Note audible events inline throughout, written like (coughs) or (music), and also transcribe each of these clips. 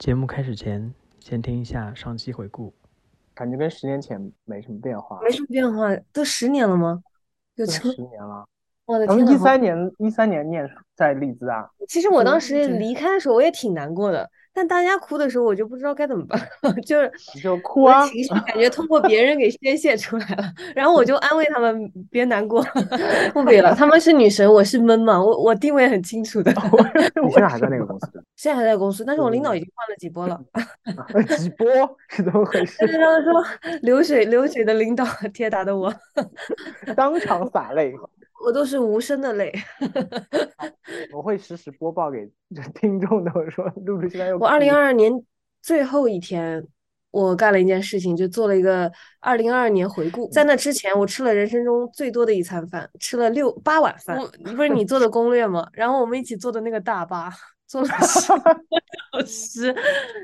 节目开始前，先听一下上期回顾。感觉跟十年前没什么变化，没什么变化，都十年了吗？有十年了。我的天呐，咱们一三年一三年念书在利兹啊，其实我当时离开的时候，我也挺难过的，但大家哭的时候，我就不知道该怎么办，(laughs) 就是你就哭啊，情绪感觉通过别人给宣泄出来了，(laughs) 然后我就安慰他们别难过，(laughs) 不比了，他们是女神，我是闷嘛，我我定位很清楚的，我现在还在那个公司现在还在公司，但是我领导已经换了几波了，几波是怎么回事？他们说流水流水的领导，铁打的我，当场洒泪。我都是无声的泪。我会实时播报给 (laughs) 听众的。我说露露现在又我二零哭二二年最后一天，我干了一件事情，就做了一个二零二二年回顾。在那之前，我吃了人生中最多的一餐饭，吃了六八碗饭。我不是你做的攻略吗？然后我们一起坐的那个大巴，做了十个小时，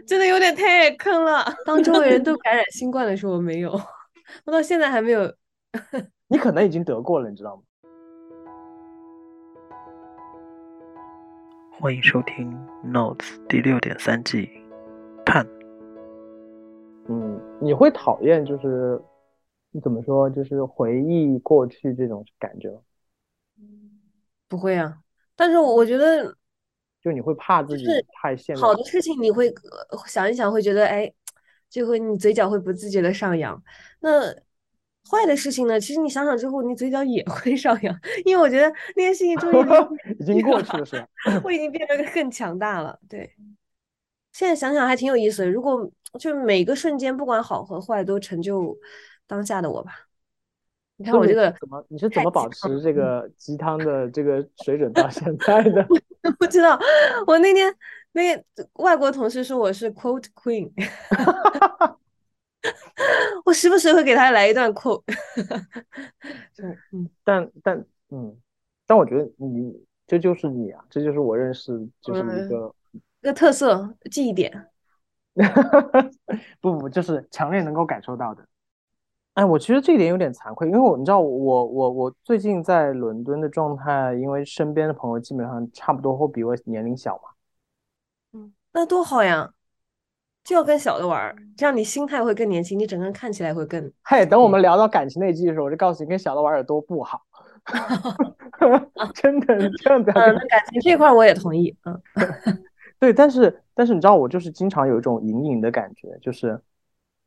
真的有点太坑了。当周围人都 (laughs) 感染新冠的时候，我没有，我到现在还没有。你可能已经得过了，你知道吗？欢迎收听《Notes》第六点三季，盼。嗯，你会讨厌就是你怎么说，就是回忆过去这种感觉吗？不会啊，但是我觉得就你会怕自己太陷入好的事情，你会呃想一想，会觉得哎，就会你嘴角会不自觉的上扬。那坏的事情呢，其实你想想之后，你嘴角也会上扬，因为我觉得那件事情终于已经过去了是吧？(laughs) 我已经变得更强大了。对，现在想想还挺有意思的。如果就每个瞬间，不管好和坏，都成就当下的我吧。你看我这个怎么你是怎么保持这个鸡汤的这个水准到现 (laughs) 在的？不知道，我那天那个外国同事说我是 quote queen，(laughs) 我时不时会给他来一段 quote。(laughs) 但但嗯，但我觉得你这就是你啊，这就是我认识就是一嗯个这个特色记忆点。(laughs) 不不，就是强烈能够感受到的。哎，我其实这一点有点惭愧，因为我你知道我我我最近在伦敦的状态，因为身边的朋友基本上差不多会比我年龄小嘛。嗯，那多好呀！就要跟小的玩儿，这样你心态会更年轻，你整个人看起来会更……嘿，等我们聊到感情那一季的时候，我就告诉你跟小的玩儿有多不好。(laughs) (laughs) 真的，你千万不要嗯，那感情这块儿我也同意。嗯，(laughs) 对，但是但是你知道，我就是经常有一种隐隐的感觉，就是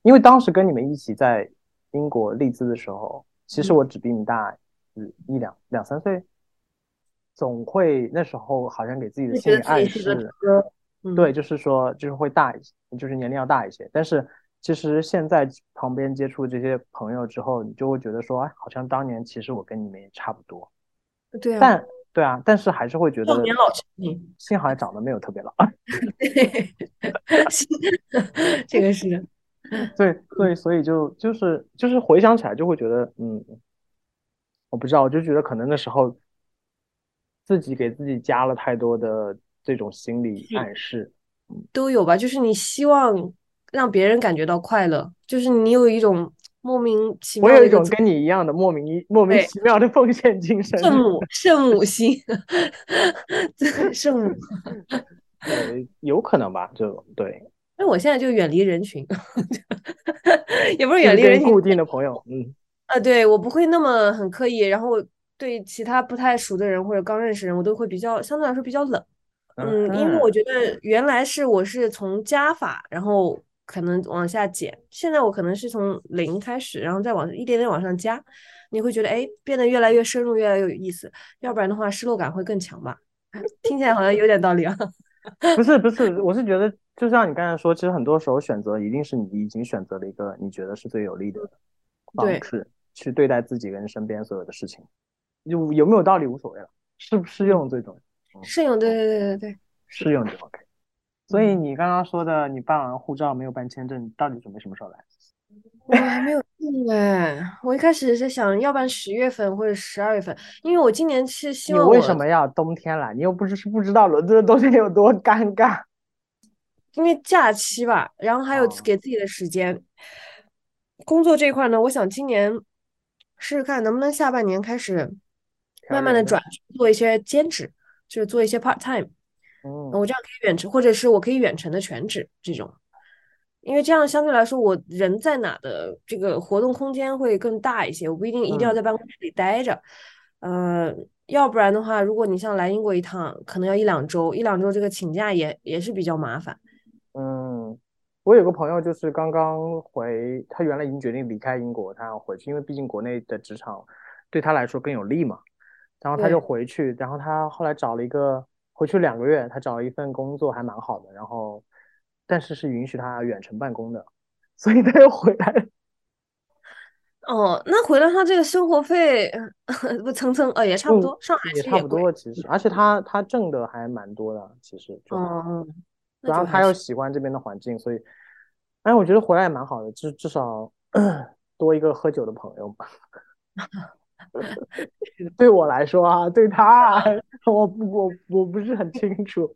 因为当时跟你们一起在英国利兹的时候，其实嗯我只比你大嗯一两两三岁，总会那时候好像给自己的心理暗示，哥。嗯，对，就是说就是会大一些，就是年龄要大一些。但是其实现在旁边接触这些朋友之后，你就会觉得说，哎，好像当年其实我跟你们也差不多，对啊，但对啊，但是还是会觉得少年老成精。心好像长得没有特别老。(laughs) 这个是。对对，所以就就是就是回想起来就会觉得，嗯，我不知道，我就觉得可能那时候自己给自己加了太多的这种心理暗示，都有吧，就是你希望让别人感觉到快乐，就是你有一种莫名其妙我有一种跟你一样的莫名莫名其妙的奉献精神，圣 (laughs) 母圣母心，(laughs) 圣母。(laughs) 对，有可能吧，就对，那我现在就远离人群，也不是远离人群固定的朋友，嗯，啊，对我不会那么很刻意，然后对其他不太熟的人或者刚认识人，我都会比较相对来说比较冷。嗯，因为我觉得原来是我是从加法，然后可能往下减，现在我可能是从零开始，然后再往一点点往上加，你会觉得哎变得越来越深入，越来越有意思，要不然的话失落感会更强吧？(laughs) 听起来好像有点道理啊。(laughs) 不是不是，我 (laughs) 是觉得就像你刚才说，其实很多时候选择一定是你已经选择了一个你觉得是最有利的方对式去对待自己跟身边所有的事情，有有没有道理无所谓了，适不适用最重要，适用，对对对对对，适用就 OK。所以你刚刚说的，你办完护照没有办签证，你到底准备什么时候来？我还没有定哎，我一开始是想要不然十月份或者十二月份，因为我今年是希望你为什么要冬天来？你又不是是不知道伦敦的冬天有多尴尬。(laughs) 因为假期吧，然后还有哦给自己的时间。工作这一块呢，我想今年试试看能不能下半年开始慢慢的转做一些兼职，就是做一些 part time。嗯，我这样可以远程，或者是我可以远程的全职这种，因为这样相对来说，我人在哪的这个活动空间会更大一些，我不一定一定要在办公室里待着，呃，要不然的话，如果你像来英国一趟，可能要一两周，一两周这个请假也也是比较麻烦。嗯，我有个朋友就是刚刚回，他原来已经决定离开英国，他要回去，因为毕竟国内的职场对他来说更有利嘛，然后他就回去，然后他后来找了一个。回去两个月，他找了一份工作，还蛮好的。然后，但是是允许他远程办公的，所以他又回来了。(laughs) 哦，那回来他这个生活费 (laughs) 不蹭蹭呃也差不多，上海也差不多其实，而且他他挣的还蛮多的，其实就。嗯。然后他又喜欢这边的环境，所以，哎，我觉得回来也蛮好的，至至少 (coughs) 多一个喝酒的朋友嘛。(laughs) (laughs) 对我来说啊，对他，(laughs) 我不，我我不是很清楚，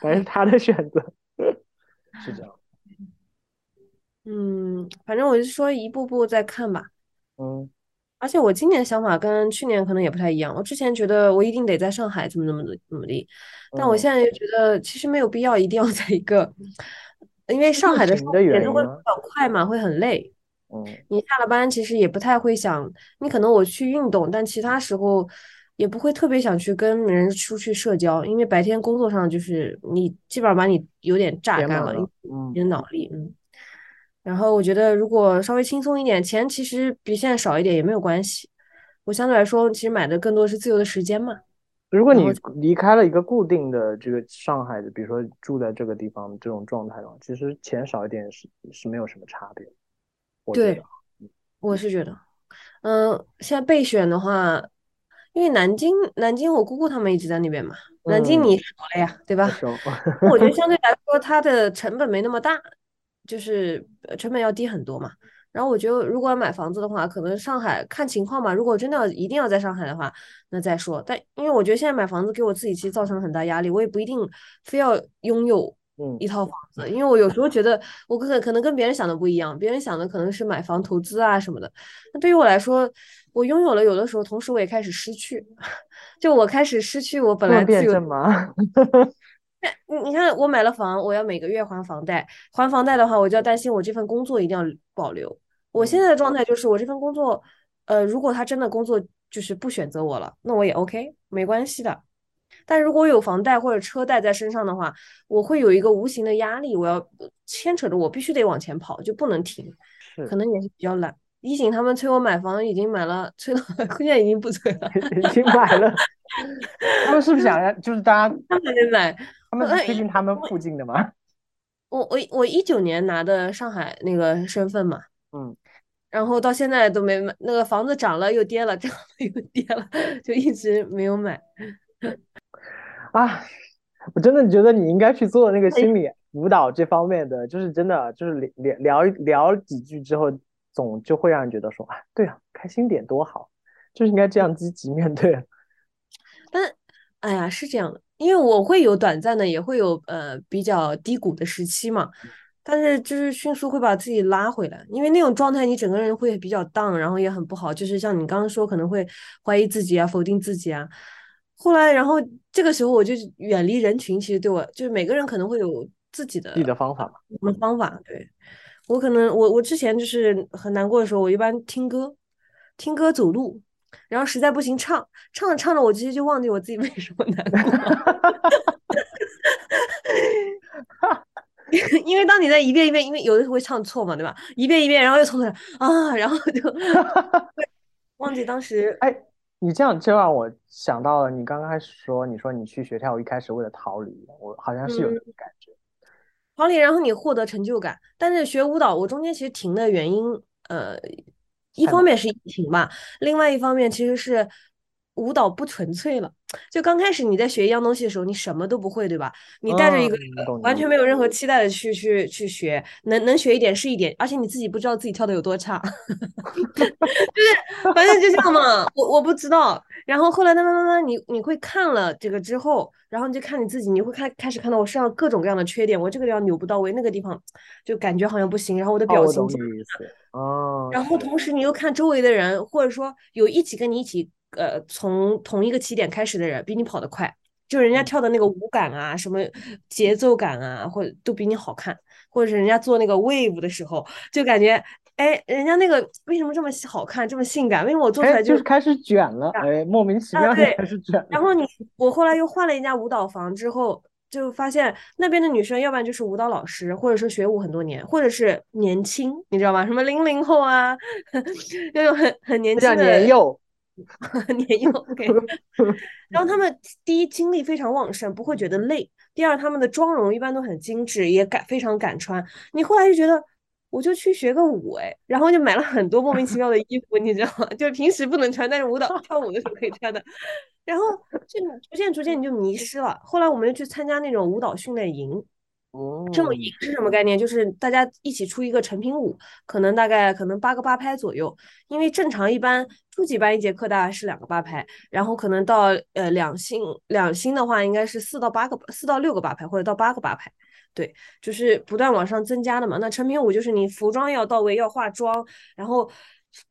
反正他的选择 (laughs) 是这样。嗯，反正我就说一步步再看吧。嗯，而且我今年想法跟去年可能也不太一样。我之前觉得我一定得在上海怎么怎么的努力，但我现在又觉得其实没有必要一定要在一个，因为上海的节奏会比较快嘛，会很累。嗯，你下了班其实也不太会想，你可能我去运动，但其他时候也不会特别想去跟人出去社交，因为白天工作上就是你基本上把你有点榨干了，你的脑力，嗯。然后我觉得如果稍微轻松一点，钱其实比现在少一点也没有关系。我相对来说，其实买的更多是自由的时间嘛。如果你离开了一个固定的这个上海的，比如说住在这个地方这种状态的话，其实钱少一点是是没有什么差别。对，我是觉得，嗯，现在备选的话，因为南京，南京我姑姑他们一直在那边嘛，南京你熟了呀，对吧？我觉得 (laughs) 相对来说，它的成本没那么大，就是成本要低很多嘛。然后我觉得，如果要买房子的话，可能上海看情况吧。如果真的要一定要在上海的话，那再说。但因为我觉得现在买房子给我自己其实造成了很大压力，我也不一定非要拥有。嗯，一套房子，因为我有时候觉得我可可能跟别人想的不一样，别人想的可能是买房投资啊什么的。那对于我来说，我拥有了有的时候，同时我也开始失去，(laughs) 就我开始失去我本来自由吗？(laughs) 你你看，我买了房，我要每个月还房贷，还房贷的话，我就要担心我这份工作一定要保留。我现在的状态就是，我这份工作，呃，如果他真的工作就是不选择我了，那我也 OK，没关系的。但如果有房贷或者车贷在身上的话，我会有一个无形的压力，我要牵扯着我必须得往前跑，就不能停。可能也是比较懒。一景他们催我买房，已经买了，催了现在已经不催了，已经买了。他们是不是想让就是大家他们得买？他们是推荐他们附近的吗？(laughs) 我我我一九年拿的上海那个身份嘛，嗯，然后到现在都没买，那个房子涨了又跌了，涨了又跌了，就一直没有买。啊，我真的觉得你应该去做那个心理辅导这方面的，就是真的，就是聊聊聊几句之后，总就会让人觉得说啊，对啊，开心点多好，就是应该这样积极面对。(laughs) 但哎呀，是这样的，因为我会有短暂的，也会有呃比较低谷的时期嘛，但是就是迅速会把自己拉回来，因为那种状态你整个人会比较 down，然后也很不好，就是像你刚刚说，可能会怀疑自己啊，否定自己啊。后来，然后这个时候我就远离人群。其实对我，就是每个人可能会有自己的自己的方法嘛什么方法？对我可能，我我之前就是很难过的时候，我一般听歌，听歌走路，然后实在不行唱，唱着唱着，我直接就忘记我自己为什么难过。(laughs) 因为当你在一遍一遍，因为有的时候会唱错嘛，对吧？一遍一遍，然后又从头啊，然后就 (laughs) 忘记当时哎。你这样就让我想到了，你刚刚开始说，你说你去学跳舞一开始为了逃离，我好像是有这种感觉，逃离，然后你获得成就感。但是学舞蹈，我中间其实停的原因，呃，一方面是疫情吧，另外一方面其实是。舞蹈不纯粹了，就刚开始你在学一样东西的时候，你什么都不会，对吧？你带着一个完全没有任何期待的去去去学，能能学一点是一点，而且你自己不知道自己跳的有多差，(laughs) 就是反正就这样嘛，我我不知道。然后后来慢慢慢慢，你你会看了这个之后，然后你就看你自己，你会开开始看到我身上各种各样的缺点，我这个地方扭不到位，那个地方就感觉好像不行，然后我的表情哦，然后同时你又看周围的人，或者说有一起跟你一起。呃，从同一个起点开始的人比你跑得快，就人家跳的那个舞感啊，什么节奏感啊，或者都比你好看，或者是人家做那个 wave 的时候，就感觉，哎，人家那个为什么这么好看，这么性感？为什么我做出来就是开始卷了？哎，莫名其妙的开始卷。然后你，我后来又换了一家舞蹈房之后。就发现那边的女生，要不然就是舞蹈老师，或者说学舞很多年，或者是年轻，你知道吗？什么零零后啊，(laughs) 那种很很年轻的年幼，(laughs) 年幼。OK。(laughs) 然后他们第一精力非常旺盛，不会觉得累；第二，他们的妆容一般都很精致，也敢非常敢穿。你后来就觉得，我就去学个舞，哎，然后就买了很多莫名其妙的衣服，你知道吗？就是平时不能穿，但是舞蹈跳舞的时候可以穿的。然后就逐渐逐渐你就迷失了。后来我们又去参加那种舞蹈训练营。哦，这种营是什么概念？就是大家一起出一个成品舞，可能大概可能八个八拍左右。因为正常一般初级班一节课大概是两个八拍，然后可能到呃两星两星的话，应该是四到八个四到六个八拍，或者到八个八拍。对，就是不断往上增加的嘛。那成品舞就是你服装要到位，要化妆，然后。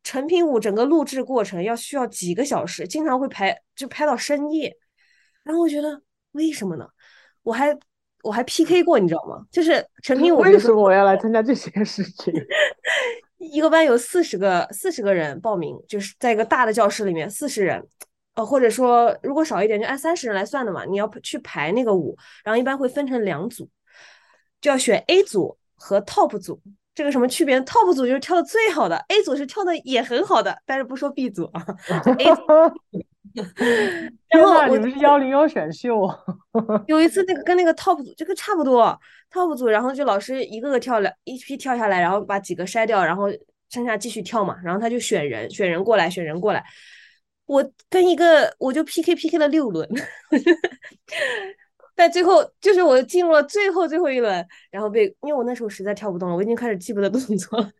成品舞整个录制过程要需要几个小时，经常会拍就拍到深夜，然后我觉得为什么呢？我还我还 PK 过，你知道吗？就是成品舞为什么我要来参加这些事情？(laughs) 一个班有四十个四十个人报名，就是在一个大的教室里面四十人，呃，或者说如果少一点就按三十人来算的嘛。你要去排那个舞，然后一般会分成两组，就要选 A 组和 Top 组。这个什么区别？Top 组就是跳的最好的，A 组是跳的也很好的，但是不说 B 组啊。(laughs) A 组。(laughs) 然后我们是幺零幺选秀。(laughs) 有一次那个跟那个 Top 组这个差不多，Top 组然后就老师一个个跳了一批跳下来，然后把几个筛掉，然后剩下继续跳嘛。然后他就选人，选人过来，选人过来。我跟一个我就 PK PK 了六轮。(laughs) 但最后，就是我进入了最后最后一轮，然后被，因为我那时候实在跳不动了，我已经开始记不得动作了，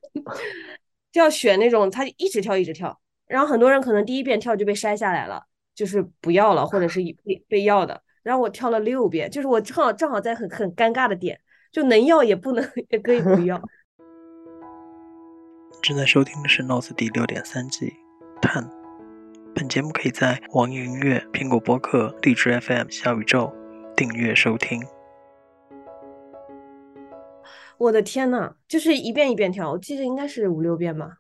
就要选那种他一直跳一直跳，然后很多人可能第一遍跳就被筛下来了，就是不要了，或者是被被要的，然后我跳了六遍，就是我正好正好在很很尴尬的点，就能要也不能，也可以不要。(laughs) 正在收听的是《Notes》第六点三季，探。本节目可以在网易云音乐、苹果播客、荔枝 FM、小宇宙。订阅收听。我的天呐，就是一遍一遍跳，我记得应该是五六遍吧。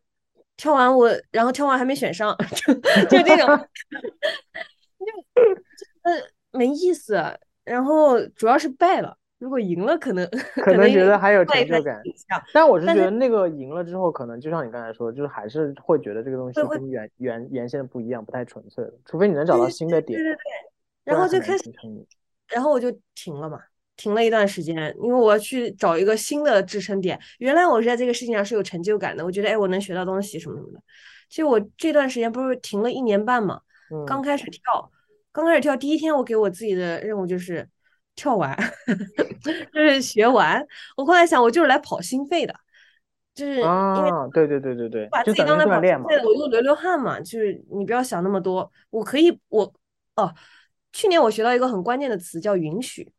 跳完我，然后跳完还没选上，(laughs) 就就这种，(laughs) 就呃没意思。然后主要是败了，如果赢了，可能 (laughs) 可能觉得还有成就感。但我是觉得那个赢了之后，可能就像你刚才说，就是还是会觉得这个东西跟原原原先的不一样，不太纯粹了。除非你能找到新的点。对对对。然后就开始。然后我就停了嘛，停了一段时间，因为我要去找一个新的支撑点。原来我是在这个事情上是有成就感的，我觉得哎，我能学到东西什么什么的。其实我这段时间不是停了一年半嘛，刚开始跳，刚开始跳第一天，我给我自己的任务就是跳完，(laughs) 就是学完。我后来想，我就是来跑心肺的，就是因为对对对对对，把自己当来跑心肺的，我就流流汗嘛。就是你不要想那么多，我可以，我哦。去年我学到一个很关键的词，叫允许。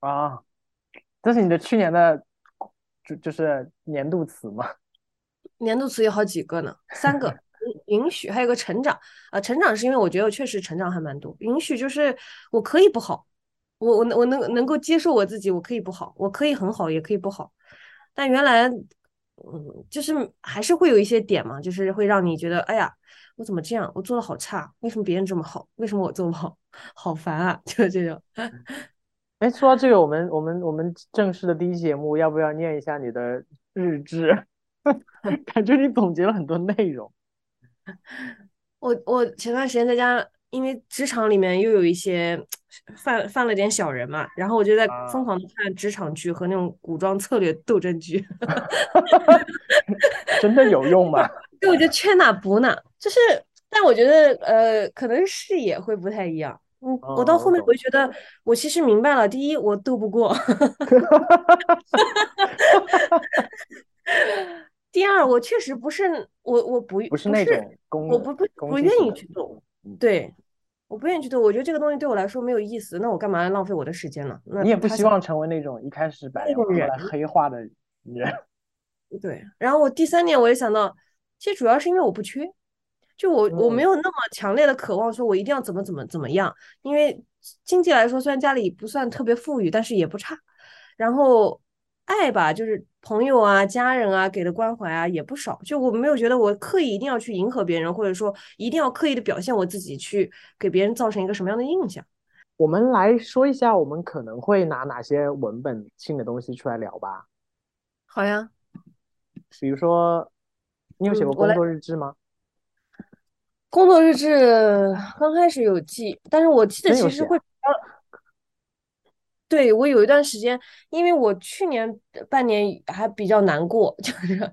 啊，这是你的去年的，就就是年度词吗？(laughs) 年度词有好几个呢，三个。(laughs) 允许，还有个成长。啊，成长是因为我觉得我确实成长还蛮多。允许就是我可以不好，我我我能能够接受我自己，我可以不好，我可以很好，也可以不好。但原来，嗯，就是还是会有一些点嘛，就是会让你觉得，哎呀。我怎么这样？我做的好差，为什么别人这么好？为什么我做不好？(laughs) 好烦啊！就这种。哎，说到这个，我们我们我们正式的第一节目，要不要念一下你的日志？(laughs) 感觉你总结了很多内容。(laughs) 我我前段时间在家，因为职场里面又有一些犯犯了点小人嘛，然后我就在疯狂的看职场剧和那种古装策略斗争剧。(laughs) 真的有用吗？对我觉得缺哪补哪，就是，但我觉得呃，可能视野会不太一样。嗯，我到后面我就觉得，我其实明白了。第一，我斗不过；(laughs) 第二，我确实不是我，我不不是那种，我不不不愿意去斗。对，我不愿意去做。我觉得这个东西对我来说没有意思，那我干嘛浪费我的时间呢？你也不希望成为那种一开始白后来黑化的人。(laughs) 对，然后我第三点我也想到。其实主要是因为我不缺，就我我没有那么强烈的渴望，说我一定要怎么怎么怎么样。因为经济来说，虽然家里不算特别富裕，但是也不差。然后爱吧，就是朋友啊、家人啊给的关怀啊也不少。就我没有觉得我刻意一定要去迎合别人，或者说一定要刻意的表现我自己，去给别人造成一个什么样的印象。我们来说一下，我们可能会拿哪些文本性的东西出来聊吧。好呀，比如说，你有写过工作日志吗？工作日志刚开始有记，但是我记得其实会比较。对我有一段时间，因为我去年半年还比较难过，(laughs) 就是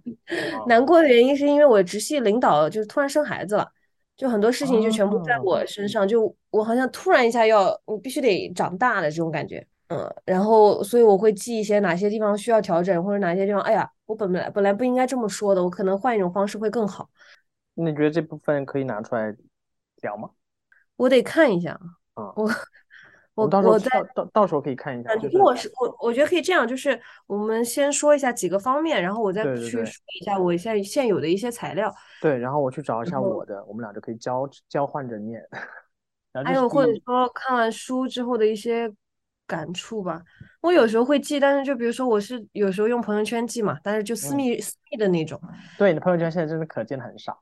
难过的原因是因为我直系领导就是突然生孩子了，就很多事情就全部在我身上，就我好像突然一下要我必须得长大了这种感觉，嗯，然后所以我会记一些哪些地方需要调整，或者哪些地方，哎呀，我本来本来不应该这么说的，我可能换一种方式会更好。你觉得这部分可以拿出来聊吗？我得看一下啊，我。我到时候到到到时候可以看一下。如果是我，我觉得可以这样，就是我们先说一下几个方面，然后我再去说一下我现现有的一些材料。对，然后我去找一下我的，我们俩就可以交交换着念。(laughs) 还有或者说看完书之后的一些感触吧。我有时候会记，但是就比如说我是有时候用朋友圈记嘛，但是就私密私密的那种。对，你的朋友圈现在真的可见的很少。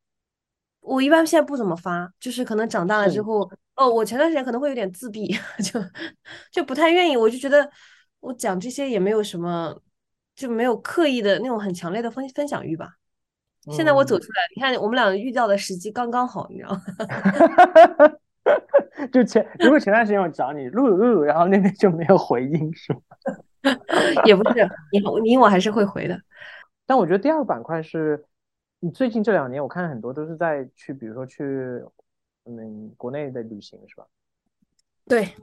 (laughs) 我一般现在不怎么发，就是可能长大了之后，哦，我前段时间可能会有点自闭，(laughs) 就就不太愿意。我就觉得我讲这些也没有什么，就没有刻意的那种很强烈的分分享欲吧。现在我走出来，你看我们俩遇到的时机刚刚好，你知道吗？(laughs) (laughs) 就前如果前段时间我找你录录录，然后那边就没有回应，是吗？(laughs) 也不是，你你我还是会回的。但我觉得第二个板块是。你最近这两年，我看很多都是在去，比如说去嗯国内的旅行，是吧？对，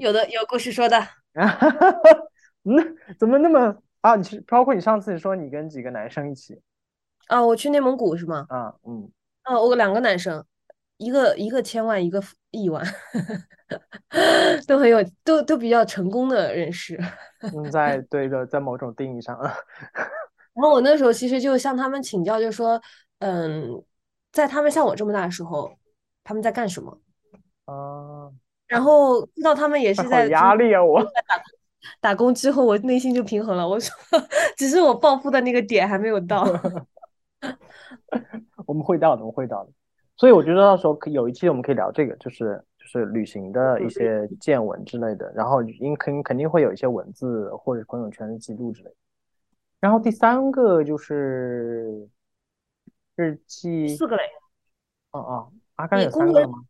有的有故事说的。(laughs) 嗯，怎么那么啊？你包括你上次说你跟几个男生一起啊？我去内蒙古是吗？啊，嗯，啊，我两个男生，一个一个千万，一个亿万，(laughs) 都很有，都都比较成功的人士。嗯，在对的，在某种定义上。(laughs) 然后我那时候其实就向他们请教，就说，嗯，在他们像我这么大的时候，他们在干什么？啊。然后知道他们也是在压力啊，我打打工之后，我内心就平衡了。我说，(laughs) 只是我暴富的那个点还没有到。我们会到的，我们会到的。所以我觉得到时候可有一期我们可以聊这个，就是就是旅行的一些见闻之类的。然后应肯肯定会有一些文字或者朋友圈的记录之类的。然后第三个就是日记，四个嘞。哦哦，阿甘有三个吗？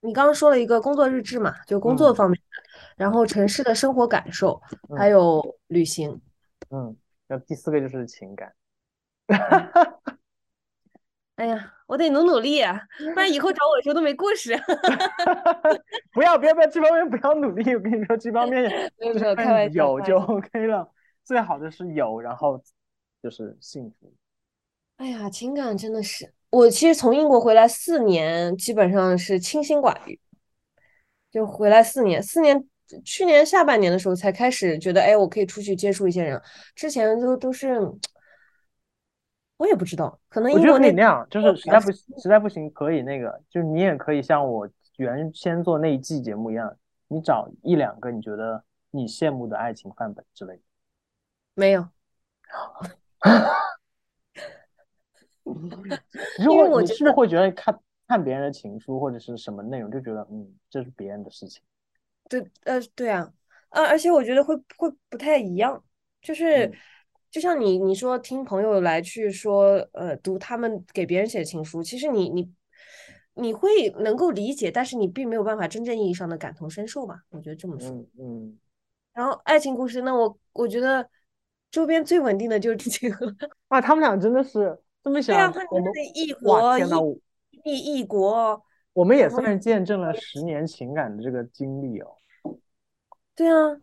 你刚刚说了一个工作日志嘛，就工作方面的，然后城市的生活感受，还有旅行。嗯，然后第四个就是情感。(laughs) 哎呀，我得努努力啊，不然以后找 (laughs) 我的时候都没故事。(laughs) 不要不要不要，这方面不要努力，我跟你说，这方面 (laughs) 有就 OK 了。最好的是有，然后就是幸福。哎呀，情感真的是我其实从英国回来四年，基本上是清心寡欲。就回来四年，四年去年下半年的时候才开始觉得，哎，我可以出去接触一些人。之前都都是我也不知道，可能我觉得可以那样，就是实在不实在不行，可以那个，就是你也可以像我原先做那一季节目一样，你找一两个你觉得你羡慕的爱情范本之类的。没有，如果你是不是会觉得看看别人的情书或者是什么内容，就觉得嗯，这是别人的事情。对，呃，对啊，呃，而且我觉得会会不太一样，就是就像你你说听朋友来去说，呃，读他们给别人写的情书，其实你你你会能够理解，但是你并没有办法真正意义上的感同身受吧？我觉得这么说。嗯。然后爱情故事，那我我觉得。周边最稳定的就是这个 (laughs) 啊！他们俩真的是这么想。对啊，他们异国异异国，我们也算是见证了十年情感的这个经历哦。对啊，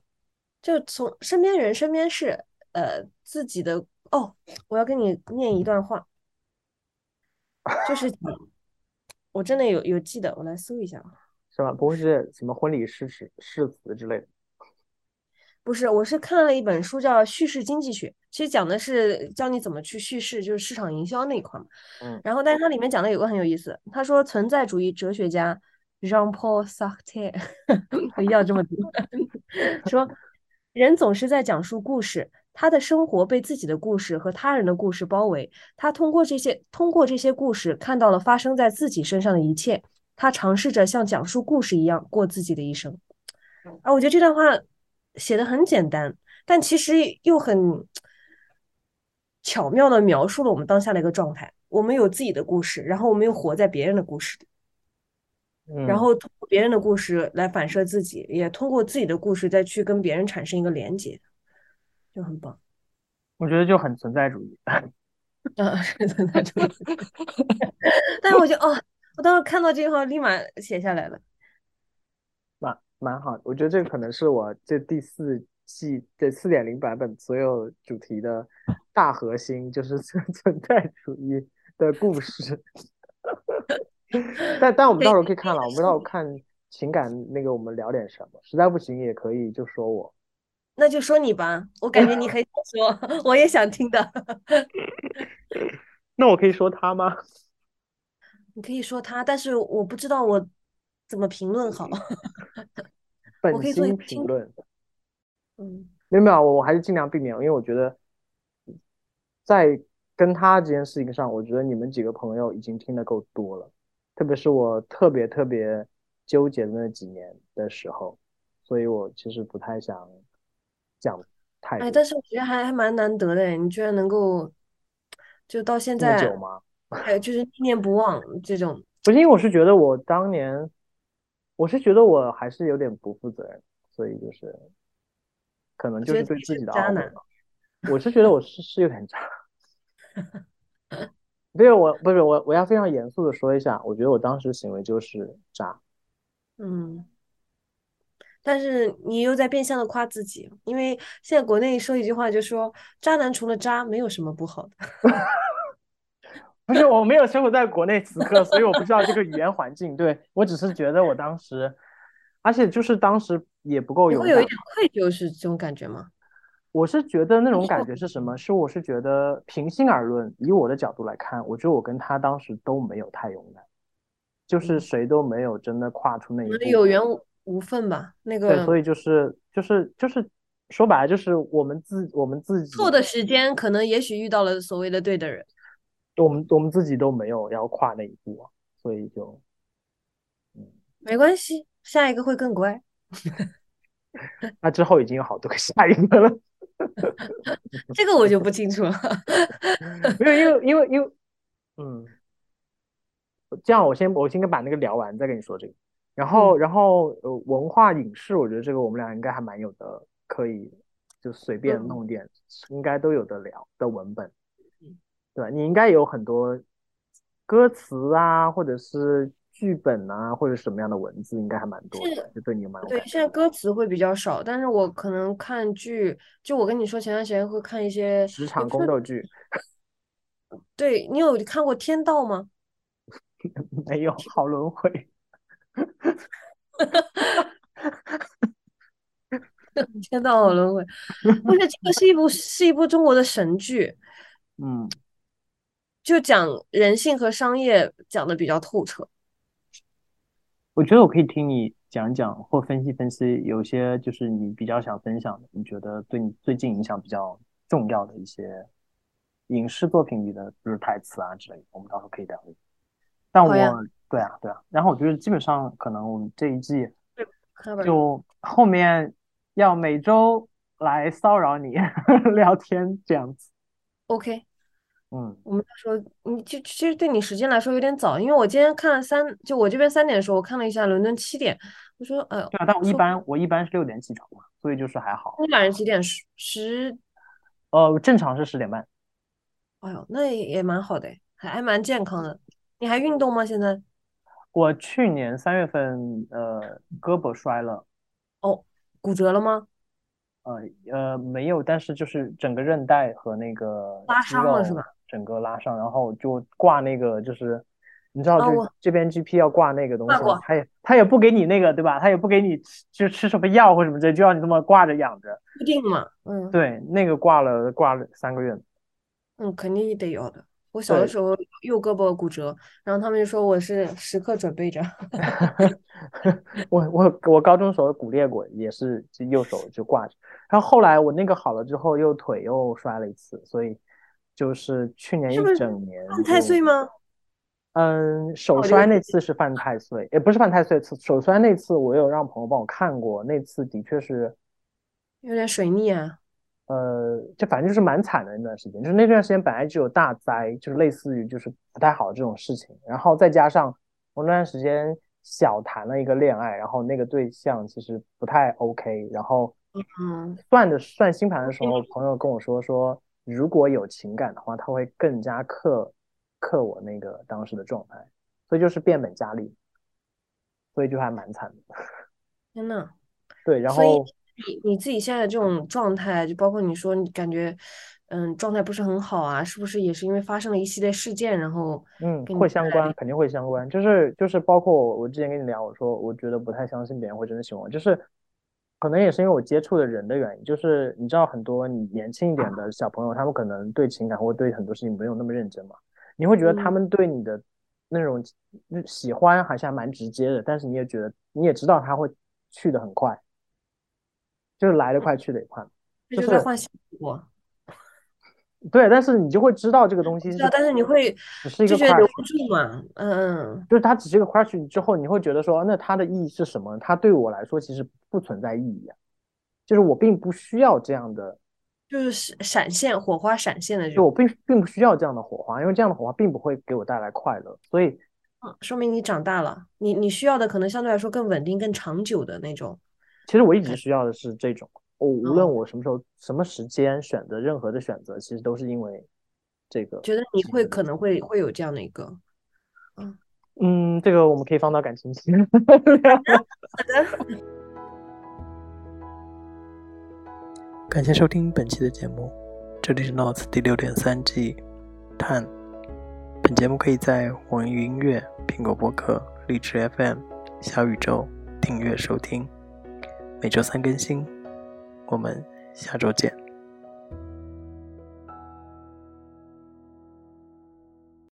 就从身边人、身边事，呃，自己的哦，我要跟你念一段话，就是我真的有有记得，我来搜一下啊。是吧？不会是什么婚礼誓词、誓词之类的？不是，我是看了一本书叫《叙事经济学》，其实讲的是教你怎么去叙事，就是市场营销那一块嘛。嗯。然后，但是它里面讲的有个很有意思，他说存在主义哲学家 Jean Paul Sartre，(laughs) 我要这么读，(laughs) 说人总是在讲述故事，他的生活被自己的故事和他人的故事包围，他通过这些通过这些故事看到了发生在自己身上的一切，他尝试着像讲述故事一样过自己的一生。啊，我觉得这段话写的很简单，但其实又很巧妙的描述了我们当下的一个状态。我们有自己的故事，然后我们又活在别人的故事里，然后通过别人的故事来反射自己，也通过自己的故事再去跟别人产生一个连接，就很棒。我觉得就很存在主义。嗯，(laughs) 是存在主义。(laughs) 但是我觉得，哦，我当时看到这句话，立马写下来了。蛮蛮好，我觉得这可能是我这第四季这四点零版本所有主题的大核心，就是 (laughs) 存存在主义。的故事，但但我们到时候可以看了，我们到时候看情感那个，我们聊点什么，实在不行也可以就说我，那就说你吧，我感觉你可以说，(laughs) 我也想听的。(laughs) 那我可以说他吗？你可以说他，但是我不知道我怎么评论好。(laughs) 本心评论。嗯，没有没有，我我还是尽量避免，因为我觉得在。跟他这件事情上，我觉得你们几个朋友已经听得够多了，特别是我特别特别纠结的那几年的时候，所以我其实不太想讲太。哎，但是我觉得还还蛮难得的，你居然能够就到现在久吗？(laughs) 哎，就是念念不忘这种。不是因为我是觉得我当年，我是觉得我还是有点不负责任，所以就是可能就是对自己的渣男。我是觉得我是是有点渣。(laughs) 对，我不是我，我要非常严肃的说一下，我觉得我当时行为就是渣。嗯，但是你又在变相的夸自己，因为现在国内说一句话就说，渣男除了渣没有什么不好的。(laughs) 不是，我没有生活在国内此刻，所以我不知道这个语言环境。对我只是觉得我当时，而且就是当时也不够勇敢，会有一点愧疚，是这种感觉吗？(laughs) 我是觉得那种感觉是什么？是我是觉得平心而论，以我的角度来看，我觉得我跟他当时都没有太勇敢，就是谁都没有真的跨出那一步，有缘无分吧？那个对，所以就是就是就是说白了，就是我们自我们自己错的时间，可能也许遇到了所谓的对的人，我们我们自己都没有要跨那一步，所以就嗯，没关系，下一个会更乖。(laughs) 那之后已经有好多个下一个了。(laughs) 这个我就不清楚了，(laughs) 没有，因为因为因为，嗯，这样我先我先把那个聊完，再跟你说这个。然后然后呃，文化影视，我觉得这个我们俩应该还蛮有的，可以就随便弄点，应该都有的聊的文本，对吧？你应该有很多歌词啊，或者是。剧本啊，或者什么样的文字，应该还蛮多的，就对你蛮对。现在歌词会比较少，但是我可能看剧，就我跟你说，前段时间会看一些职场宫斗剧。(laughs) 对你有看过《天道》吗？(laughs) 没有，好轮回。(laughs) 天道好轮回，而且这个是一部是一部中国的神剧。嗯，就讲人性和商业讲的比较透彻。我觉得我可以听你讲讲或分析分析，有些就是你比较想分享的，你觉得对你最近影响比较重要的一些影视作品里的，比如台词啊之类的，我们到时候可以聊。但我对啊对啊，然后我觉得基本上可能我们这一季就后面要每周来骚扰你 (laughs) 聊天这样子。OK。嗯，我们说，你就其实对你时间来说有点早，因为我今天看了三，就我这边三点的时候，我看了一下伦敦七点，我说，哎啊，但我一般我一般是六点起床嘛，所以就是还好。你晚上几点十十？呃，正常是十点半。哎呦，那也蛮好的，还还蛮健康的。你还运动吗？现在？我去年三月份呃胳膊摔了。哦，骨折了吗？呃呃没有，但是就是整个韧带和那个拉伤了是吧？整个拉伤，然后就挂那个，就是你知道，就这边 GP 要挂那个东西，他也他也不给你那个，对吧？他也不给你就吃什么药或什么的，就要你这么挂着养着。固定嘛，嗯，对，那个挂了挂了三个月。嗯，肯定得要的，我小的时候右胳膊骨折，然后他们就说我是时刻准备着。(laughs) (laughs) 我我我高中时候骨裂过，也是右手就挂着。然后后来我那个好了之后，又腿又摔了一次，所以就是去年一整年。犯太岁吗？嗯，手摔那次是犯太岁，也不是犯太岁。手摔那次我有让朋友帮我看过，那次的确是有点水逆啊。呃，就反正就是蛮惨的那段时间，就是那段时间本来就有大灾，就是类似于就是不太好这种事情，然后再加上我那段时间小谈了一个恋爱，然后那个对象其实不太 OK，然后嗯，算的算星盘的时候，朋友跟我说说如果有情感的话，他会更加克克我那个当时的状态，所以就是变本加厉，所以就还蛮惨的。(laughs) 天呐，对，然后。你你自己现在这种状态，就包括你说你感觉，嗯，状态不是很好啊，是不是也是因为发生了一系列事件，然后嗯，会相关，肯定会相关。就是就是包括我我之前跟你聊，我说我觉得不太相信别人会真的喜欢我，就是可能也是因为我接触的人的原因。就是你知道很多你年轻一点的小朋友，他们可能对情感或对很多事情没有那么认真嘛，你会觉得他们对你的那种喜欢好像蛮直接的，但是你也觉得你也知道他会去的很快。就是来得快去得也快，就是在换效果。对，但是你就会知道这个东西是，但是你会只是一个 question 嘛，嗯嗯，就是它只是一个 question 之后，你会觉得说，那它的意义是什么？它对我来说其实不存在意义，就是我并不需要这样的，就是闪现火花闪现的，就我并并不需要这样的火花，因为这样的火花并不会给我带来快乐，所以，嗯，说明你长大了，你你需要的可能相对来说更稳定、更长久的那种。其实我一直需要的是这种，我无论我什么时候、什么时间选择任何的选择，其实都是因为这个。觉得你会可能会会有这样的一个，嗯嗯，这个我们可以放到感情期。好的。(laughs) 感谢收听本期的节目，这里是 Notes 第六点三季，探。本节目可以在网易云音乐、苹果播客、荔枝 FM、小宇宙。订阅收听，每周三更新，我们下周见。